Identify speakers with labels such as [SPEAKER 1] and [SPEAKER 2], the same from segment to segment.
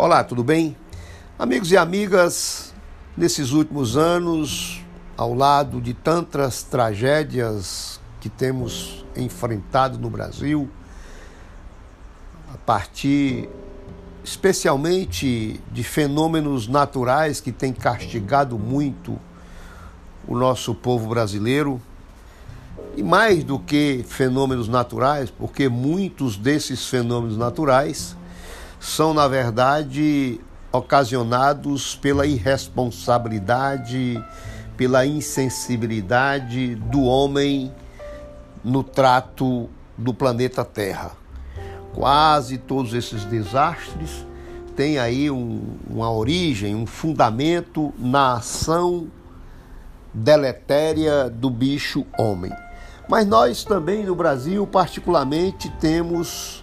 [SPEAKER 1] Olá, tudo bem? Amigos e amigas, nesses últimos anos, ao lado de tantas tragédias que temos enfrentado no Brasil, a partir especialmente de fenômenos naturais que têm castigado muito o nosso povo brasileiro, e mais do que fenômenos naturais, porque muitos desses fenômenos naturais são, na verdade, ocasionados pela irresponsabilidade, pela insensibilidade do homem no trato do planeta Terra. Quase todos esses desastres têm aí um, uma origem, um fundamento na ação deletéria do bicho homem. Mas nós também no Brasil, particularmente, temos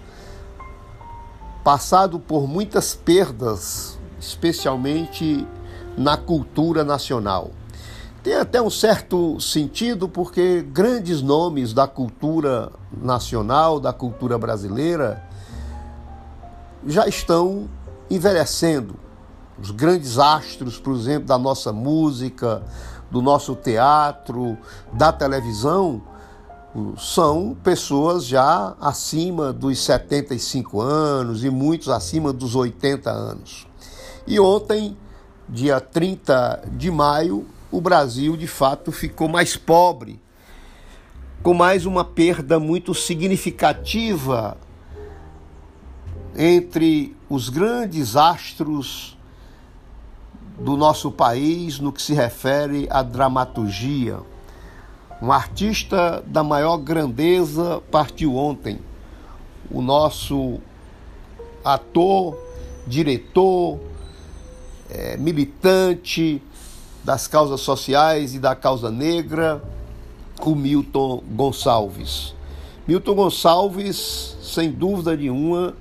[SPEAKER 1] passado por muitas perdas, especialmente na cultura nacional. Tem até um certo sentido porque grandes nomes da cultura nacional, da cultura brasileira, já estão envelhecendo. Os grandes astros, por exemplo, da nossa música, do nosso teatro, da televisão, são pessoas já acima dos 75 anos e muitos acima dos 80 anos. E ontem, dia 30 de maio, o Brasil de fato ficou mais pobre, com mais uma perda muito significativa entre os grandes astros do nosso país no que se refere à dramaturgia um artista da maior grandeza partiu ontem. O nosso ator, diretor, é, militante das causas sociais e da causa negra, o Milton Gonçalves. Milton Gonçalves, sem dúvida nenhuma,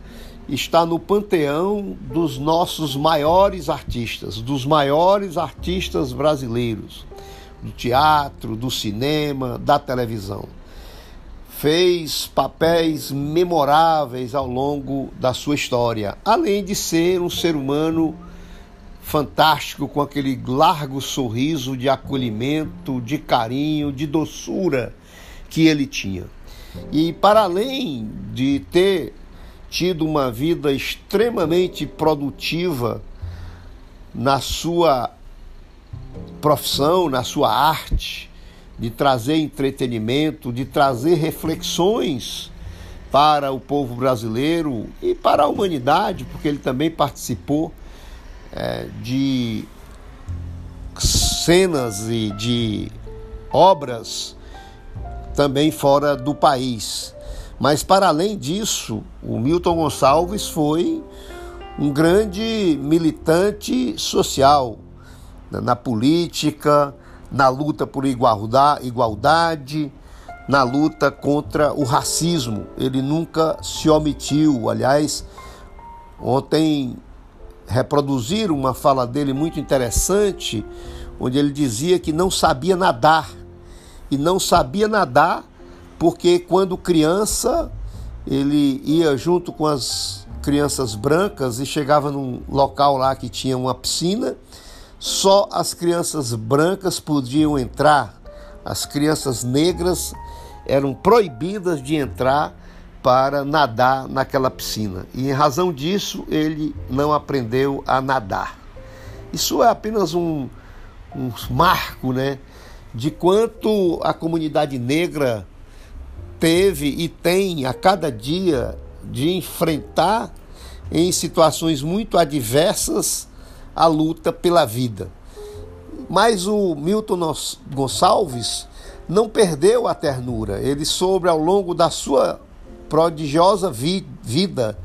[SPEAKER 1] está no panteão dos nossos maiores artistas, dos maiores artistas brasileiros do teatro, do cinema, da televisão. Fez papéis memoráveis ao longo da sua história, além de ser um ser humano fantástico, com aquele largo sorriso de acolhimento, de carinho, de doçura que ele tinha. E para além de ter tido uma vida extremamente produtiva na sua profissão, na sua arte, de trazer entretenimento, de trazer reflexões para o povo brasileiro e para a humanidade, porque ele também participou é, de cenas e de obras também fora do país. Mas para além disso, o Milton Gonçalves foi um grande militante social, na política, na luta por igualdade, na luta contra o racismo. Ele nunca se omitiu. Aliás, ontem reproduziram uma fala dele muito interessante, onde ele dizia que não sabia nadar. E não sabia nadar porque quando criança ele ia junto com as crianças brancas e chegava num local lá que tinha uma piscina só as crianças brancas podiam entrar, as crianças negras eram proibidas de entrar para nadar naquela piscina. E em razão disso, ele não aprendeu a nadar. Isso é apenas um, um marco né, de quanto a comunidade negra teve e tem a cada dia de enfrentar em situações muito adversas a luta pela vida. Mas o Milton Gonçalves não perdeu a ternura, ele soube ao longo da sua prodigiosa vi vida,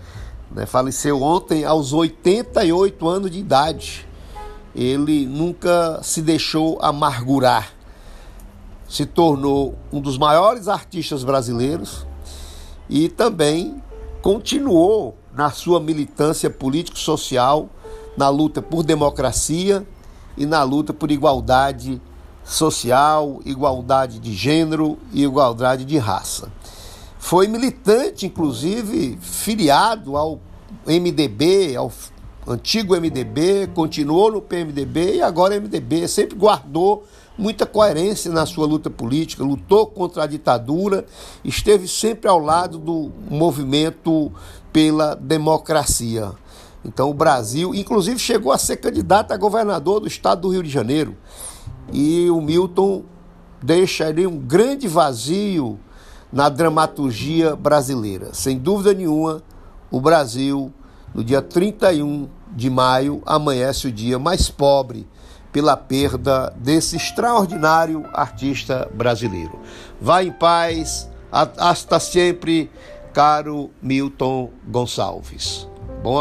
[SPEAKER 1] né, faleceu ontem aos 88 anos de idade. Ele nunca se deixou amargurar, se tornou um dos maiores artistas brasileiros e também continuou na sua militância político-social na luta por democracia e na luta por igualdade social, igualdade de gênero e igualdade de raça. Foi militante, inclusive, filiado ao MDB, ao antigo MDB, continuou no PMDB e agora MDB sempre guardou muita coerência na sua luta política, lutou contra a ditadura, esteve sempre ao lado do movimento pela democracia. Então o Brasil, inclusive, chegou a ser candidato a governador do estado do Rio de Janeiro. E o Milton deixa ali um grande vazio na dramaturgia brasileira. Sem dúvida nenhuma, o Brasil, no dia 31 de maio, amanhece o dia mais pobre pela perda desse extraordinário artista brasileiro. Vá em paz, hasta sempre, caro Milton Gonçalves. Bom,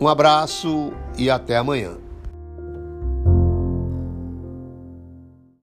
[SPEAKER 1] um abraço e até amanhã.